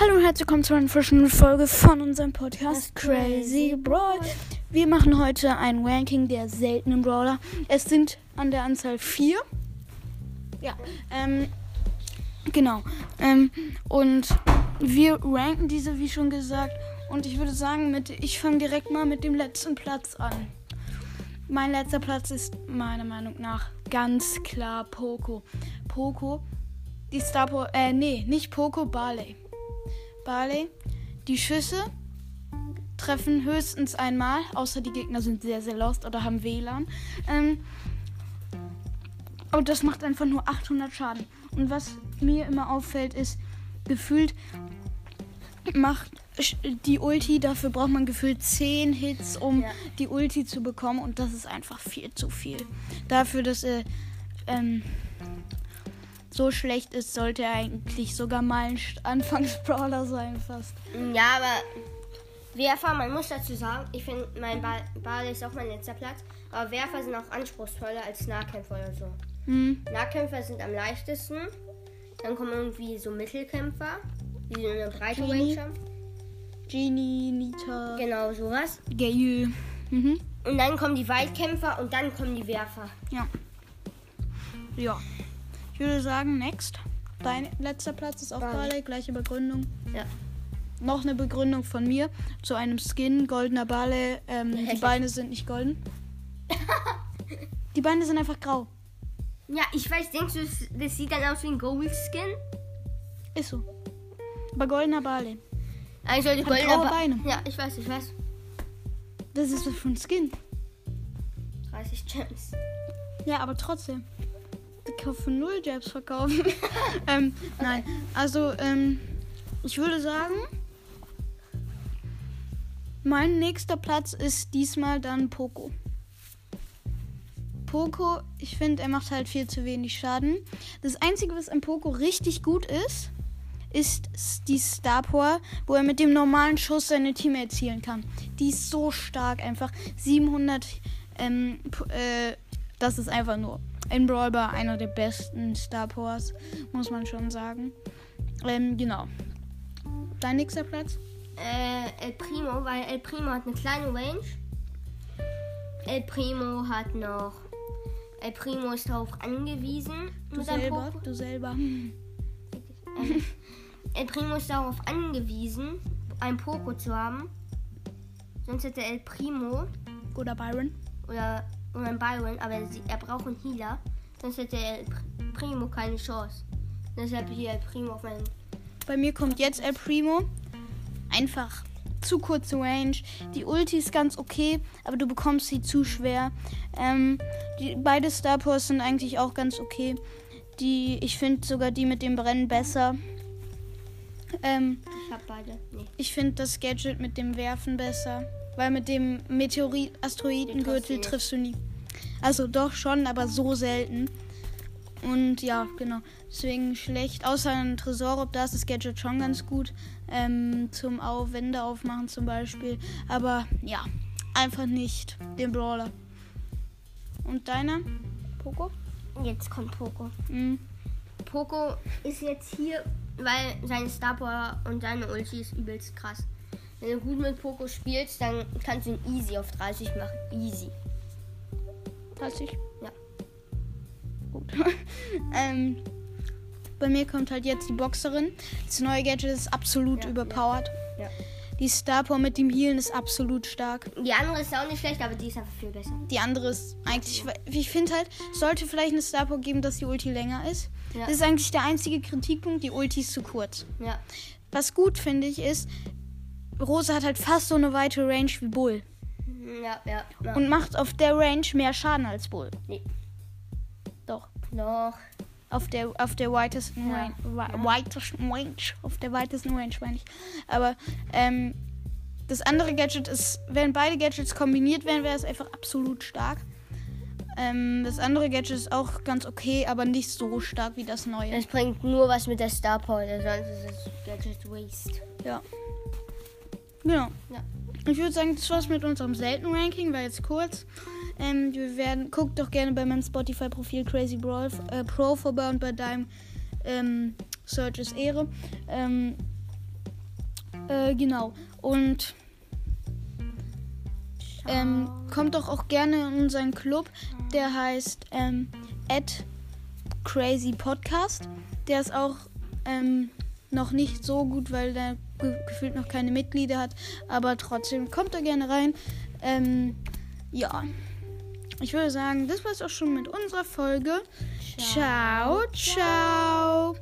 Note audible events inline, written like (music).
Hallo und herzlich willkommen zu einer frischen Folge von unserem Podcast Crazy Brawl. Wir machen heute ein Ranking der seltenen Brawler. Es sind an der Anzahl vier. Ja, ähm, genau. Ähm, und wir ranken diese, wie schon gesagt. Und ich würde sagen, mit, ich fange direkt mal mit dem letzten Platz an. Mein letzter Platz ist meiner Meinung nach ganz klar Poco. Poco, die Star po äh, nee, nicht Poco, Barley. Barley, die Schüsse treffen höchstens einmal, außer die Gegner sind sehr, sehr lost oder haben WLAN. Ähm, und das macht einfach nur 800 Schaden. Und was mir immer auffällt, ist, gefühlt macht die Ulti, dafür braucht man gefühlt 10 Hits, um Ja. die Ulti zu bekommen. Und das ist einfach viel zu viel. Dafür, dass er ähm, so schlecht ist, sollte er eigentlich sogar mal ein Anfangsbrawler sein fast. Ja, aber Werfer, man muss dazu sagen, ich finde, mein Ball, Ball ist auch mein letzter Platz. Aber Werfer sind auch anspruchsvoller als Nahkämpfer oder so. Hm. Nahkämpfer sind am leichtesten. Dann kommen irgendwie so Mittelkämpfer, die so eine breite Genie. Range. Genie, Nita, Genau, sowas. Gale. Mhm. Und dann kommen die Weitkämpfer und dann kommen die Werfer. Ja. Ja. Ich würde sagen, next. Dein letzter Platz ist auch Barley. Barley, gleiche Begründung. Ja. Noch eine Begründung von mir zu einem Skin, goldener Barley. Ähm, die. Beine sind nicht golden. (laughs) die Beine sind einfach grau. Ja, ich weiß, denkst du, das- sieht dann aus wie ein Gold Skin? Ist so. Aber goldener Barley. Eigentlich sollte goldener Ba- Beine. Ja, ich weiß, ich weiß. Das ist was für ein Skin. 30 Gems. Ja, aber trotzdem. Ich kaufe null Jabs verkaufen. (laughs) ähm, Nein, also ähm, ich würde sagen, mein nächster Platz ist diesmal dann Poco. Poco, ich finde, er macht halt viel zu wenig Schaden. Das Einzige, was an Poco richtig gut ist, ist die Star Power, wo er mit dem normalen Schuss seine Teammates zielen kann. Die ist so stark einfach. 700, ähm, äh, das ist einfach nur in Brawl Ball einer der besten Star Powers, muss man schon sagen. Ähm, genau. Dein nächster Platz? äh, El Primo, weil El Primo hat eine kleine Range. El Primo hat noch. El Primo ist darauf angewiesen. Du selber? Du selber. Ähm, El Primo ist darauf angewiesen, ein Poco zu haben. Sonst hätte El Primo Oder Byron? oder, oder ein Byron, aber sie, er braucht einen Healer. Sonst hätte El Pr- Primo keine Chance. Deshalb hier El Primo auf meinem. Bei mir kommt jetzt El Primo. Einfach zu kurze Range. Die Ulti ist ganz okay, aber du bekommst sie zu schwer. Ähm, die, beide Star Powers sind eigentlich auch ganz okay. Die, ich finde sogar die mit dem Brennen besser. Ähm, Ich hab beide. Nee. ich finde das Gadget mit dem Werfen besser. Weil mit dem Meteorit-Asteroidengürtel Den triffst du nie. Also doch schon, aber so selten. Und ja, genau. Deswegen schlecht. Außer ein Tresor, da ist das Gadget schon ganz gut. Ähm, zum Au Wände aufmachen zum Beispiel. Aber ja, einfach nicht den Brawler. Und deiner? Poco? Jetzt kommt Poco. Mhm. Poco ist jetzt hier, weil seine Star Power und seine Ulti ist übelst krass. Wenn du gut mit Poco spielst, dann kannst du ihn easy auf 30 machen. Easy. 30? Ja. Gut. (laughs) ähm, bei mir kommt halt jetzt die Boxerin. Das neue Gadget ist absolut Ja, überpowered. Ja. Die Star Power mit dem Healen ist absolut stark. Die andere ist auch nicht schlecht, aber die ist einfach viel besser. Die andere ist eigentlich, ich finde halt, sollte vielleicht eine Star Power geben, dass die Ulti länger ist. Ja. Das ist eigentlich der einzige Kritikpunkt, die Ulti ist zu kurz. Ja. Was gut finde ich ist, Rosa hat halt fast so eine weite Range wie Bull. Ja, ja. ja. Und macht auf der Range mehr Schaden als Bull. Nee. Doch. Noch. Auf der, auf der weitesten Ja. Range. wi- Weitesten Range. Auf der weitesten Range, meine ich. Aber ähm, das andere Gadget ist, wenn beide Gadgets kombiniert werden, wäre es einfach absolut stark. Ähm, das andere Gadget ist auch ganz okay, aber nicht so stark wie das neue. Es bringt nur was mit der Star Power, sonst ist es Gadget Waste. Ja. Genau. Ja. Ich würde sagen, das war's mit unserem seltenen Ranking, war jetzt kurz. Ähm, wir werden, guckt doch gerne bei meinem Spotify-Profil Crazy Brawl äh, Pro vorbei und bei deinem ähm, Search ist Ehre. Ähm, Äh, genau. Und ähm, kommt doch auch gerne in unseren Club. Der heißt ähm, Crazy Podcast. Der ist auch ähm, noch nicht so gut, weil der ge gefühlt noch keine Mitglieder hat. Aber trotzdem kommt da gerne rein. Ähm, ja. Ich würde sagen, das war es auch schon mit unserer Folge. ciao. ciao.